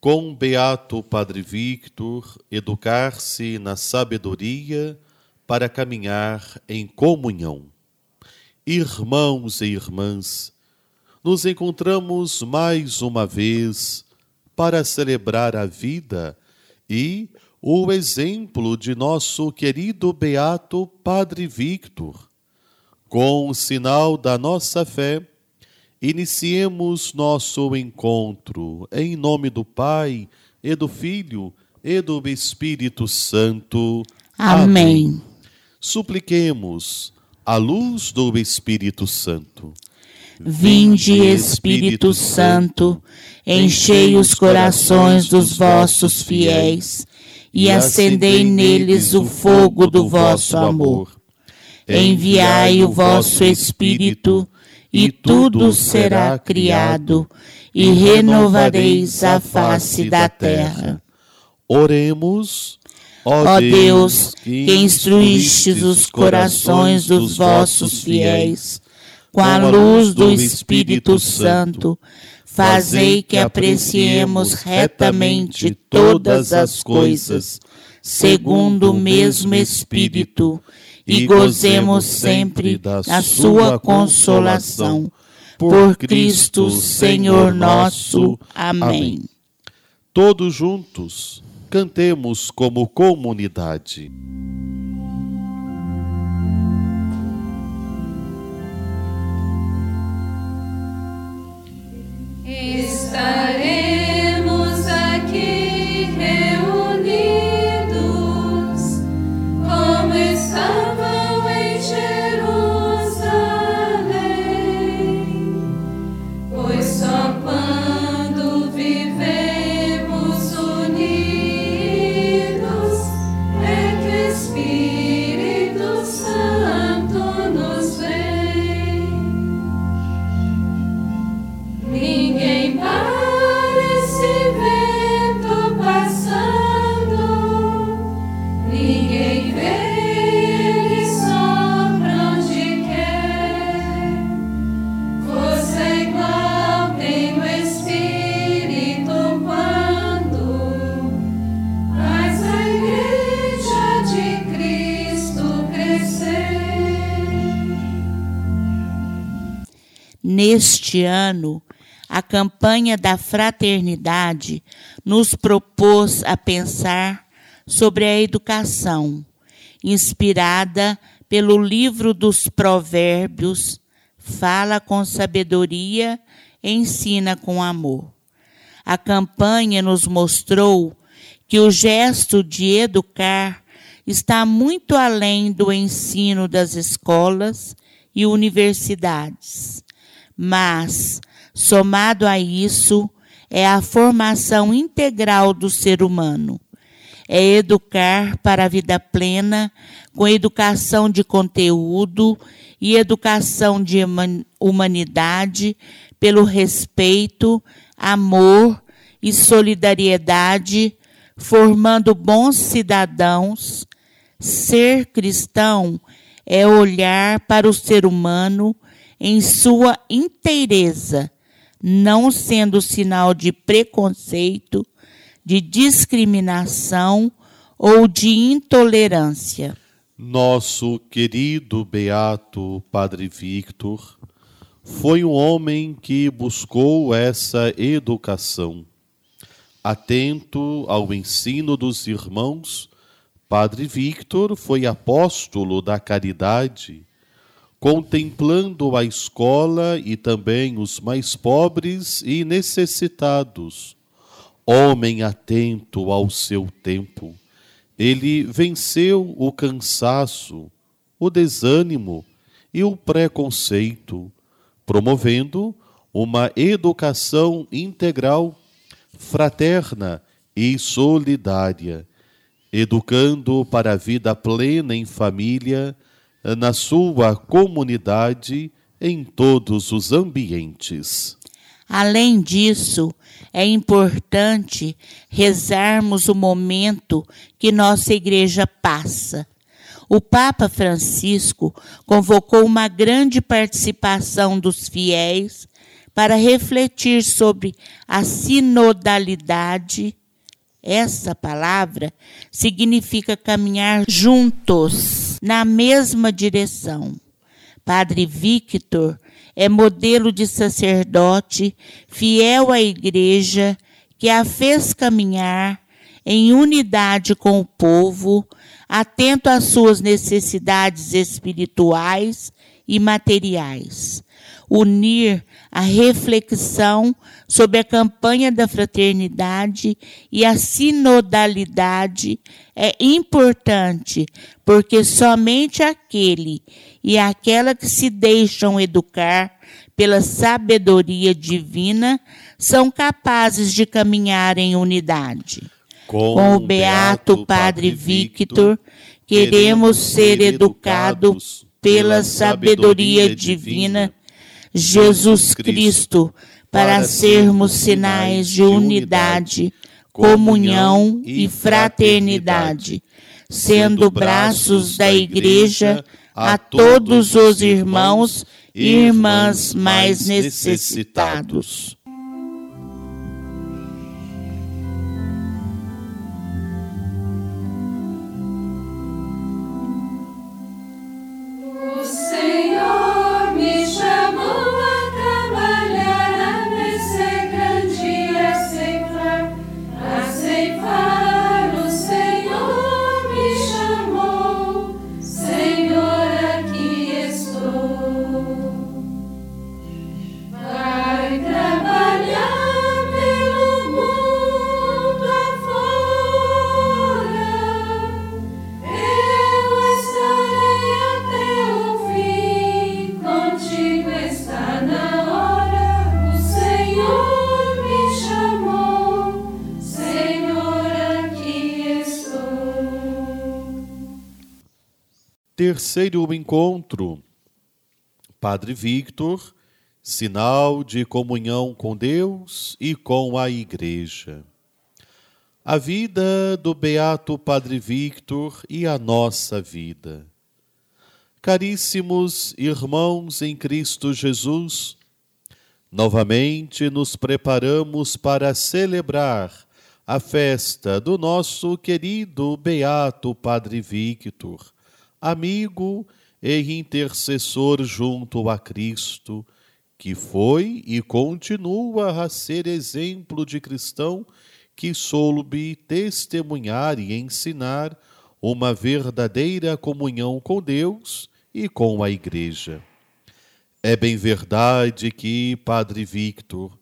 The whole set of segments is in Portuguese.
com Beato Padre Victor, educar-se na sabedoria para caminhar em comunhão. Irmãos e irmãs, nos encontramos mais uma vez para celebrar a vida e o exemplo de nosso querido Beato Padre Victor. Com o sinal da nossa fé, iniciemos nosso encontro em nome do Pai e do Filho e do Espírito Santo. Amém. Amém. Supliquemos a luz do Espírito Santo. Vinde, Espírito Santo, enchei os corações dos vossos fiéis e acendei neles o fogo do vosso amor. Enviai o vosso Espírito, e tudo será criado, e renovareis a face da terra. Oremos. Ó Deus, que instruístes os corações dos vossos fiéis, com a luz do Espírito Santo, fazei que apreciemos retamente todas as coisas, segundo o mesmo Espírito, e gozemos sempre da sua consolação. Por Cristo, Senhor nosso. Amém. Todos juntos, cantemos como comunidade. Estaremos Neste ano, a campanha da fraternidade nos propôs a pensar sobre a educação, inspirada pelo livro dos Provérbios, fala com sabedoria, ensina com amor. A campanha nos mostrou que o gesto de educar está muito além do ensino das escolas e universidades, mas, somado a isso, é a formação integral do ser humano. É educar para a vida plena, com educação de conteúdo e educação de human- humanidade, pelo respeito, amor e solidariedade, formando bons cidadãos. Ser cristão é olhar para o ser humano em sua inteireza, não sendo sinal de preconceito, de discriminação ou de intolerância. Nosso querido beato Padre Victor foi um homem que buscou essa educação. Atento ao ensino dos irmãos, Padre Victor foi apóstolo da caridade, contemplando a escola e também os mais pobres e necessitados. Homem atento ao seu tempo, ele venceu o cansaço, o desânimo e o preconceito, promovendo uma educação integral, fraterna e solidária, educando para a vida plena em família, na sua comunidade, em todos os ambientes. Além disso, é importante rezarmos o momento que nossa igreja passa. O Papa Francisco convocou uma grande participação dos fiéis para refletir sobre a sinodalidade. Essa palavra significa caminhar juntos na mesma direção. Padre Victor é modelo de sacerdote fiel à igreja que a fez caminhar em unidade com o povo, atento às suas necessidades espirituais e materiais. Unir a reflexão sobre a campanha da fraternidade e a sinodalidade é importante, porque somente aquele e aquela que se deixam educar pela sabedoria divina são capazes de caminhar em unidade. Com o beato Padre Victor, queremos ser educados pela sabedoria divina Jesus Cristo para sermos sinais de unidade, comunhão e fraternidade, sendo braços da Igreja a todos os irmãos e irmãs mais necessitados. Terceiro encontro. Padre Victor, sinal de comunhão com Deus e com a Igreja. A vida do Beato Padre Victor e a nossa vida. Caríssimos irmãos em Cristo Jesus, novamente nos preparamos para celebrar a festa do nosso querido Beato Padre Victor, amigo e intercessor junto a Cristo, que foi e continua a ser exemplo de cristão que soube testemunhar e ensinar uma verdadeira comunhão com Deus e com a Igreja. É bem verdade que Padre Victor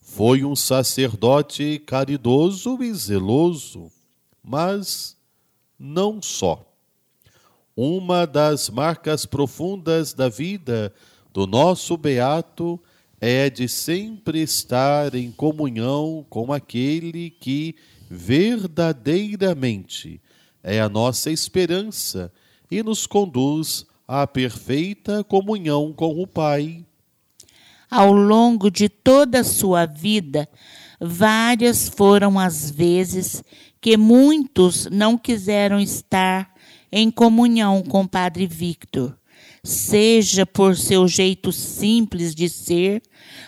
foi um sacerdote caridoso e zeloso, mas não só. Uma das marcas profundas da vida do nosso beato é de sempre estar em comunhão com aquele que verdadeiramente é a nossa esperança e nos conduz à perfeita comunhão com o Pai. Ao longo de toda a sua vida, várias foram as vezes que muitos não quiseram estar em comunhão com Padre Victor, seja por seu jeito simples de ser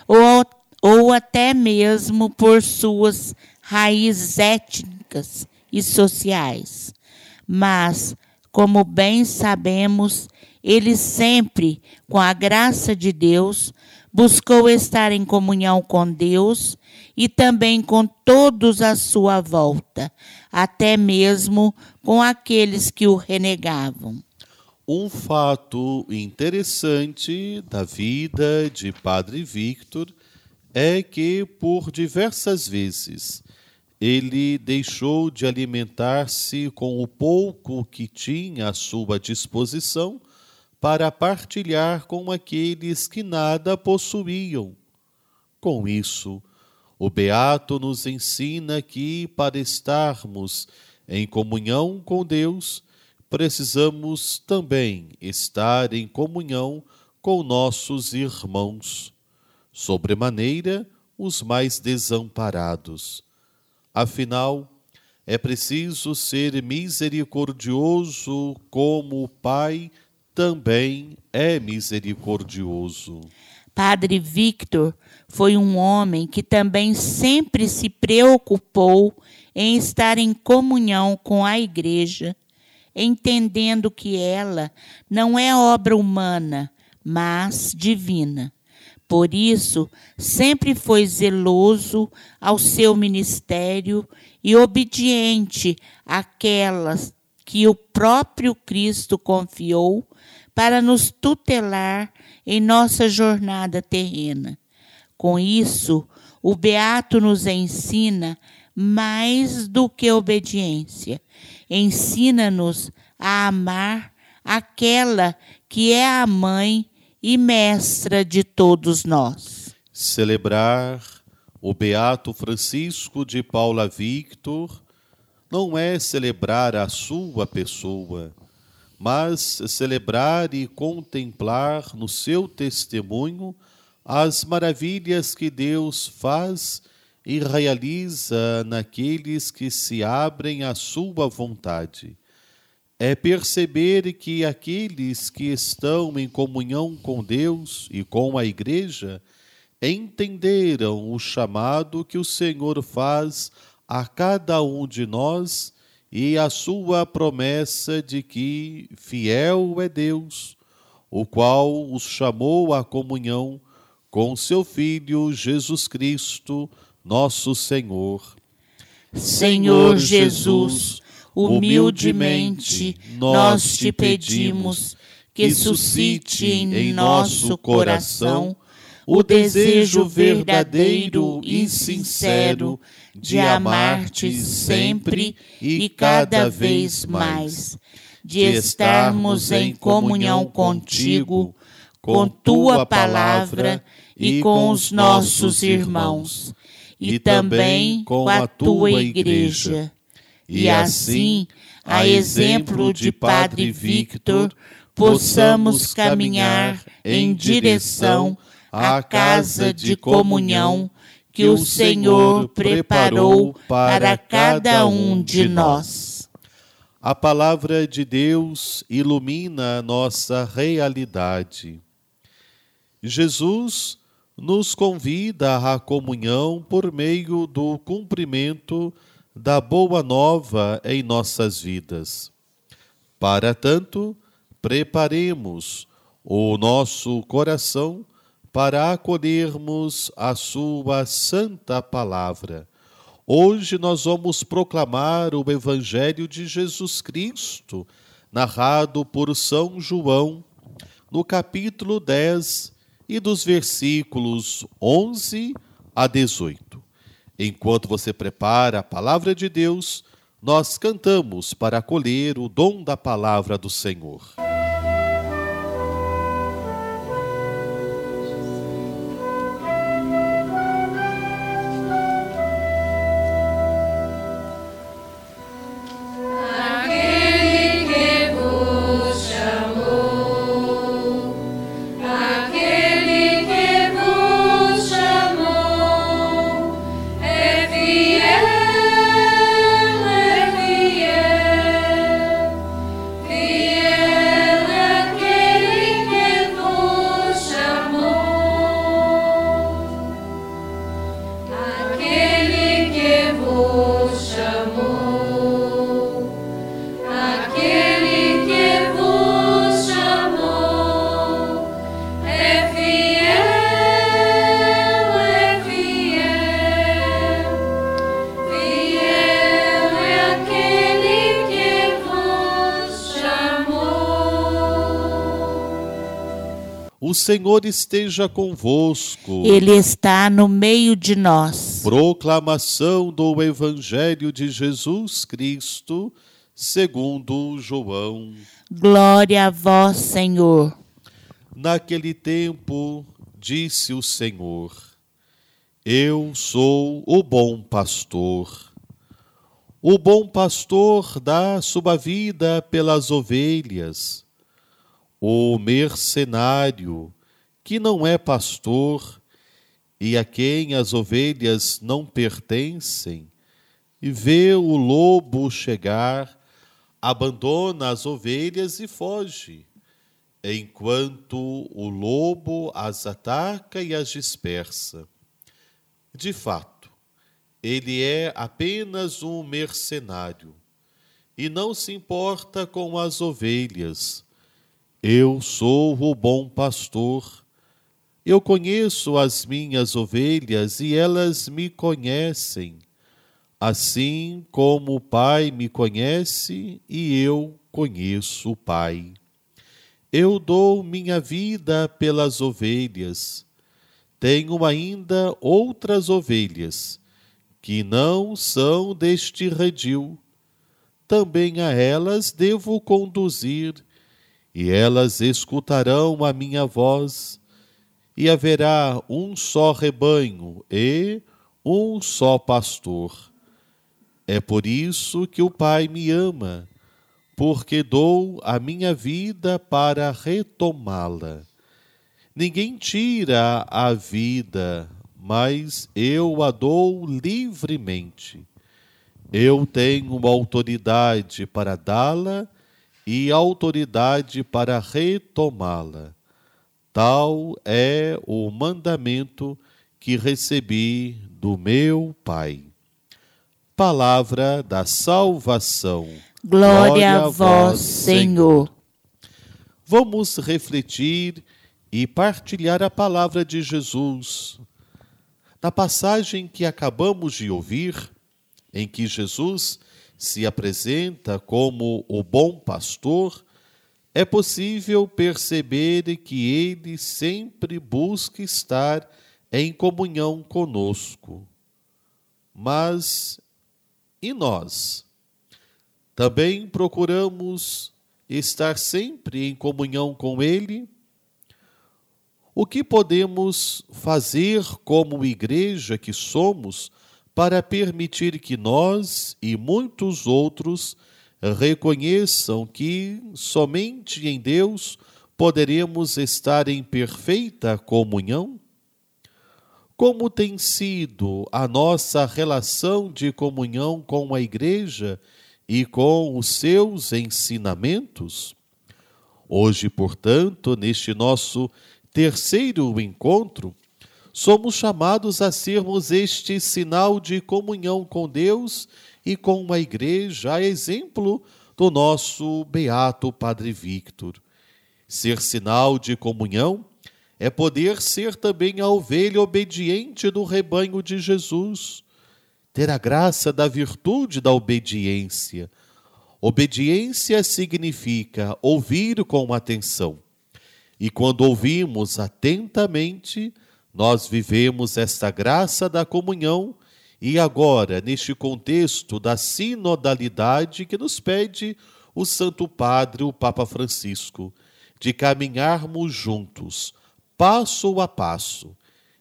ou, ou até mesmo por suas raízes étnicas e sociais. Mas, como bem sabemos, ele sempre, com a graça de Deus, buscou estar em comunhão com Deus e também com todos à sua volta, até mesmo com aqueles que o renegavam. Um fato interessante da vida de Padre Victor é que, por diversas vezes, ele deixou de alimentar-se com o pouco que tinha à sua disposição para partilhar com aqueles que nada possuíam. Com isso, o Beato nos ensina que, para estarmos em comunhão com Deus, precisamos também estar em comunhão com nossos irmãos, sobremaneira os mais desamparados. Afinal, é preciso ser misericordioso como o Pai também é misericordioso. Padre Victor foi um homem que também sempre se preocupou em estar em comunhão com a Igreja, entendendo que ela não é obra humana, mas divina. Por isso, sempre foi zeloso ao seu ministério e obediente àquelas que o próprio Cristo confiou para nos tutelar em nossa jornada terrena. Com isso, o Beato nos ensina mais do que obediência. Ensina-nos a amar aquela que é a mãe e mestra de todos nós. Celebrar o Beato Francisco de Paula Victor não é celebrar a sua pessoa, mas celebrar e contemplar no seu testemunho as maravilhas que Deus faz e realiza naqueles que se abrem à sua vontade. É perceber que aqueles que estão em comunhão com Deus e com a Igreja entenderam o chamado que o Senhor faz a cada um de nós e a sua promessa de que fiel é Deus, o qual os chamou à comunhão com seu Filho Jesus Cristo, nosso Senhor. Senhor Jesus, humildemente nós te pedimos que suscite em nosso coração o desejo verdadeiro e sincero de amar-te sempre e cada vez mais, de estarmos em comunhão contigo, com tua palavra e com os nossos irmãos, e também com a tua igreja. e assim, a exemplo de Padre Victor, possamos caminhar em direção à casa de comunhão que o Senhor preparou para cada um de nós. A palavra de Deus ilumina a nossa realidade. Jesus nos convida à comunhão por meio do cumprimento da boa nova em nossas vidas. Para tanto, preparemos o nosso coração para acolhermos a Sua Santa Palavra. Hoje nós vamos proclamar o Evangelho de Jesus Cristo, narrado por São João, no capítulo 10 e dos versículos 11 a 18. Enquanto você prepara a palavra de Deus, nós cantamos para acolher o dom da palavra do Senhor. O Senhor esteja convosco. Ele está no meio de nós. Proclamação do Evangelho de Jesus Cristo, segundo João. Glória a vós, Senhor. Naquele tempo, disse o Senhor: Eu sou o bom pastor. O bom pastor dá sua vida pelas ovelhas. O mercenário, que não é pastor e a quem as ovelhas não pertencem, e vê o lobo chegar, abandona as ovelhas e foge. enquanto o lobo as ataca e as dispersa. De fato, ele é apenas um mercenário e não se importa com as ovelhas. Eu sou o bom pastor. Eu conheço as minhas ovelhas e elas me conhecem, assim como o Pai me conhece e eu conheço o Pai. Eu dou minha vida pelas ovelhas. Tenho ainda outras ovelhas que não são deste redil também a elas devo conduzir, e elas escutarão a minha voz, e haverá um só rebanho e um só pastor. É por isso que o Pai me ama, porque dou a minha vida para retomá-la. Ninguém tira a vida, mas eu a dou livremente. Eu tenho autoridade para dá-la e autoridade para retomá-la. Tal é o mandamento que recebi do meu Pai. Palavra da salvação. Glória, Glória a vós, Senhor. Vamos refletir e partilhar a palavra de Jesus. Na passagem que acabamos de ouvir, em que Jesus se apresenta como o bom pastor, é possível perceber que ele sempre busca estar em comunhão conosco. Mas e nós? Também procuramos estar sempre em comunhão com Ele? O que podemos fazer como igreja que somos para permitir que nós e muitos outros reconheçam que somente em Deus poderemos estar em perfeita comunhão? Como tem sido a nossa relação de comunhão com a Igreja e com os seus ensinamentos? Hoje, portanto, neste nosso terceiro encontro, somos chamados a sermos este sinal de comunhão com Deus e com a igreja, a exemplo do nosso beato Padre Victor. Ser sinal de comunhão é poder ser também a ovelha obediente do rebanho de Jesus, ter a graça da virtude da obediência. Obediência significa ouvir com atenção. E quando ouvimos atentamente, nós vivemos esta graça da comunhão e agora, neste contexto da sinodalidade que nos pede o Santo Padre, o Papa Francisco, de caminharmos juntos, passo a passo,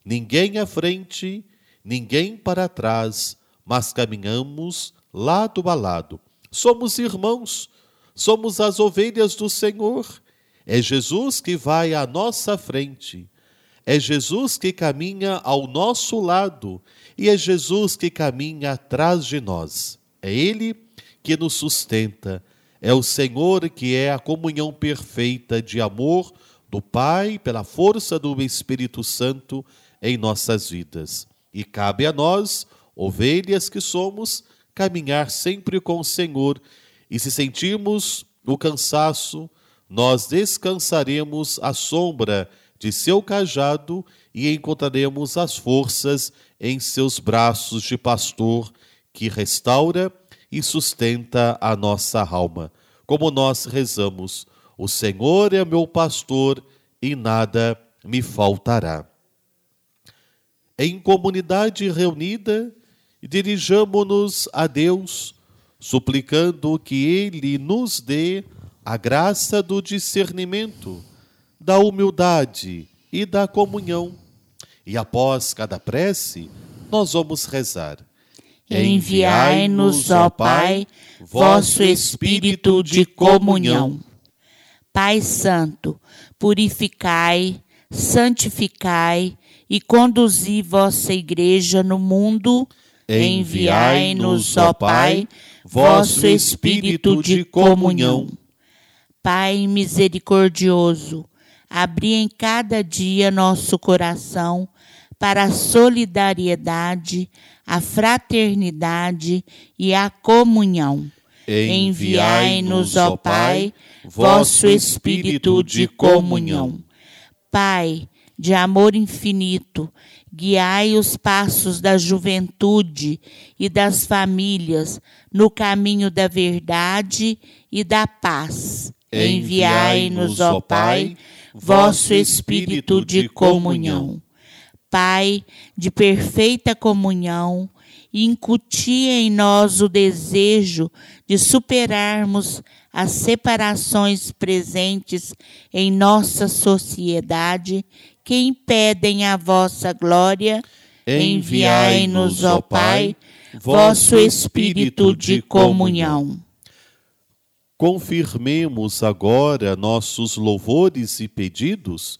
ninguém à frente, ninguém para trás, mas caminhamos lado a lado. Somos irmãos, somos as ovelhas do Senhor. É Jesus que vai à nossa frente é Jesus que caminha ao nosso lado e é Jesus que caminha atrás de nós. É Ele que nos sustenta. É o Senhor que é a comunhão perfeita de amor do Pai pela força do Espírito Santo em nossas vidas. E cabe a nós, ovelhas que somos, caminhar sempre com o Senhor. E se sentirmos o cansaço, nós descansaremos à sombra de seu cajado e encontraremos as forças em seus braços de pastor que restaura e sustenta a nossa alma. Como nós rezamos, o Senhor é meu pastor e nada me faltará. Em comunidade reunida, dirijamo-nos a Deus, suplicando que Ele nos dê a graça do discernimento da humildade e da comunhão. E após cada prece, nós vamos rezar. Enviai-nos, ó Pai, vosso Espírito de comunhão. Pai Santo, purificai, santificai e conduzi vossa Igreja no mundo. Enviai-nos, ó Pai, vosso Espírito de comunhão Pai misericordioso, abri em cada dia nosso coração para a solidariedade, a fraternidade e a comunhão. Enviai-nos, ó Pai, vosso Espírito de comunhão. Pai, de amor infinito, guiai os passos da juventude e das famílias no caminho da verdade e da paz. Enviai-nos, ó Pai, vosso Espírito de comunhão. Pai, de perfeita comunhão, incutia em nós o desejo de superarmos as separações presentes em nossa sociedade que impedem a vossa glória. Enviai-nos, ó Pai, vosso Espírito de comunhão. Confirmemos agora nossos louvores e pedidos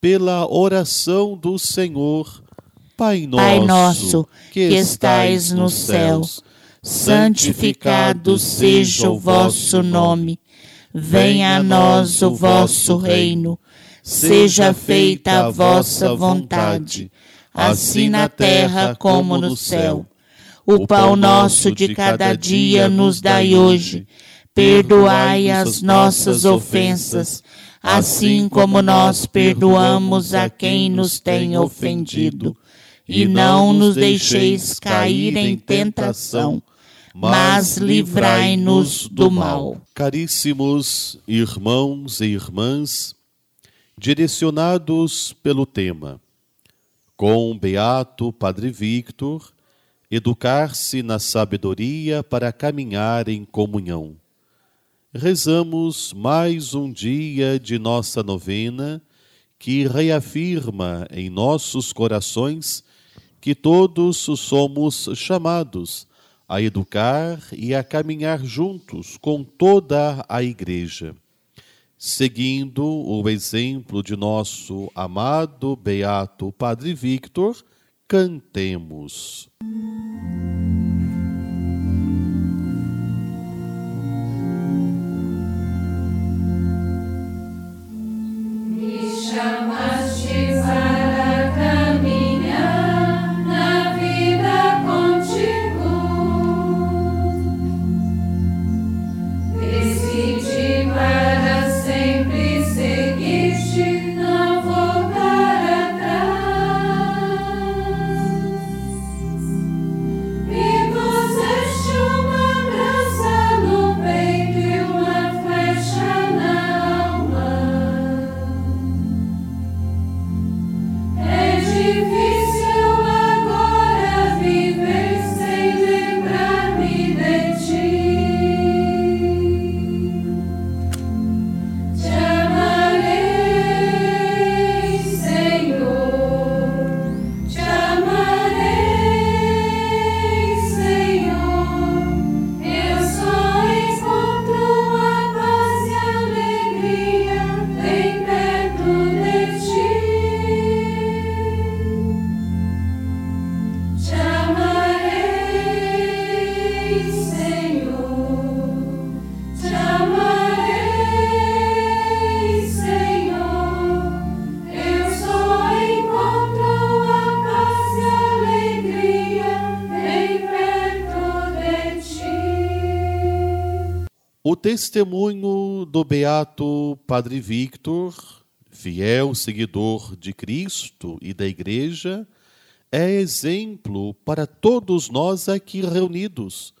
pela oração do Senhor. Pai nosso, Pai nosso que estais no céu, santificado seja o vosso nome. Venha a nós o vosso reino. Seja feita a vossa vontade, assim na terra como no céu. O pão nosso de cada dia nos dai hoje. Perdoai as nossas ofensas, assim como nós perdoamos a quem nos tem ofendido. E não nos deixeis cair em tentação, mas livrai-nos do mal. Caríssimos irmãos e irmãs, direcionados pelo tema Com o Beato Padre Victor, educar-se na sabedoria para caminhar em comunhão. Rezamos mais um dia de nossa novena que reafirma em nossos corações que todos somos chamados a educar e a caminhar juntos com toda a Igreja. Seguindo o exemplo de nosso amado Beato Padre Victor, cantemos. Me Shama. Testemunho do Beato Padre Victor, fiel seguidor de Cristo e da Igreja, é exemplo para todos nós aqui reunidos,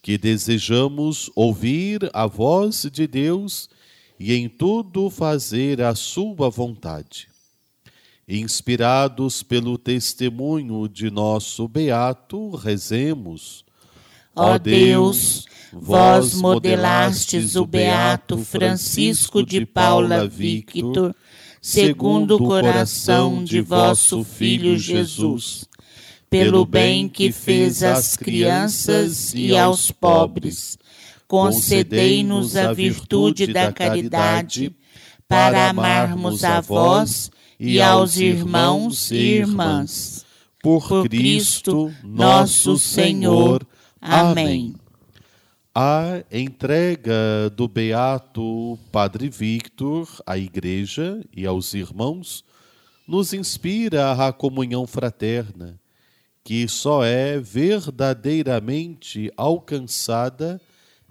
que desejamos ouvir a voz de Deus e em tudo fazer a Sua vontade. Inspirados pelo testemunho de nosso Beato, rezemos. Ó Deus, vós modelastes o beato Francisco de Paula Victor, segundo o coração de vosso Filho Jesus, pelo bem que fez às crianças e aos pobres. Concedei-nos a virtude da caridade para amarmos a vós e aos irmãos e irmãs. Por Cristo nosso Senhor. Amém. A entrega do beato Padre Victor à Igreja e aos irmãos nos inspira à comunhão fraterna, que só é verdadeiramente alcançada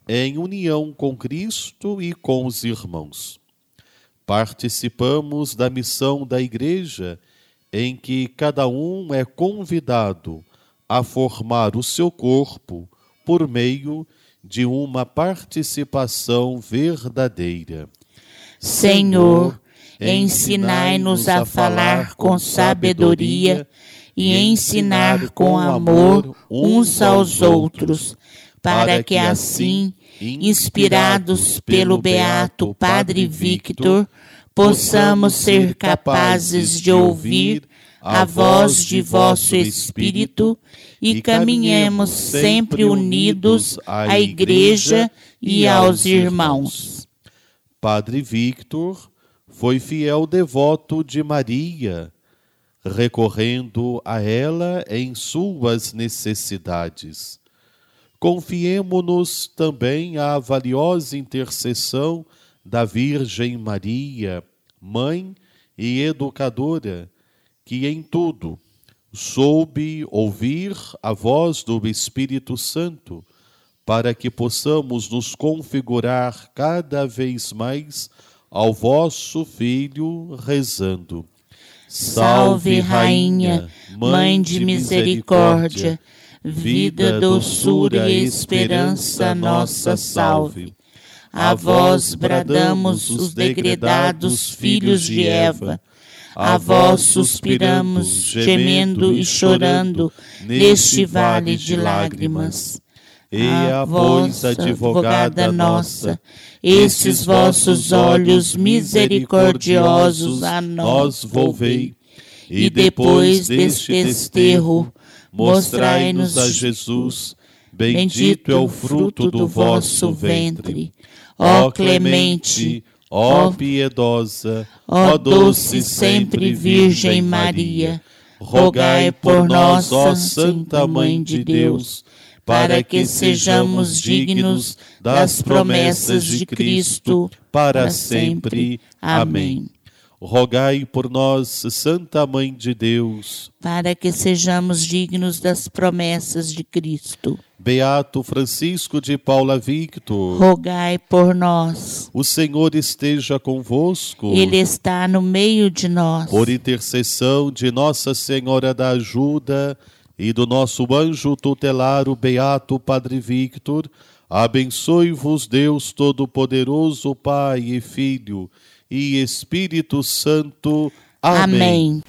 em união com Cristo e com os irmãos. Participamos da missão da Igreja, em que cada um é convidado a formar o seu corpo por meio de uma participação verdadeira. Senhor, ensinai-nos a falar com sabedoria e ensinar com amor uns aos outros, para que assim, inspirados pelo beato Padre Victor, possamos ser capazes de ouvir a voz de vosso Espírito e caminhemos sempre unidos à Igreja e aos irmãos. Padre Victor foi fiel devoto de Maria, recorrendo a ela em suas necessidades. Confiemo-nos também à valiosa intercessão da Virgem Maria, mãe e educadora, que em tudo soube ouvir a voz do Espírito Santo, para que possamos nos configurar cada vez mais ao vosso Filho, rezando. Salve, Rainha, Mãe de misericórdia, vida, doçura e esperança nossa, salve. A vós bradamos os degredados filhos de Eva a vós suspiramos, gemendo e chorando, neste vale de lágrimas. E a vós, advogada nossa, esses vossos olhos misericordiosos a nós volvei. E depois deste desterro, mostrai-nos a Jesus. Bendito é o fruto do vosso ventre. Ó clemente, Ó piedosa, ó doce sempre Virgem Maria, rogai por nós, ó Santa Mãe de Deus, para que sejamos dignos das promessas de Cristo para sempre. Amém. Rogai por nós, Santa Mãe de Deus, para que sejamos dignos das promessas de Cristo. Beato Francisco de Paula Victor, rogai por nós. O Senhor esteja convosco. Ele está no meio de nós. Por intercessão de Nossa Senhora da Ajuda e do nosso anjo tutelar, o Beato Padre Victor, abençoe-vos Deus Todo-Poderoso, Pai e Filho e Espírito Santo. Amém. Amém.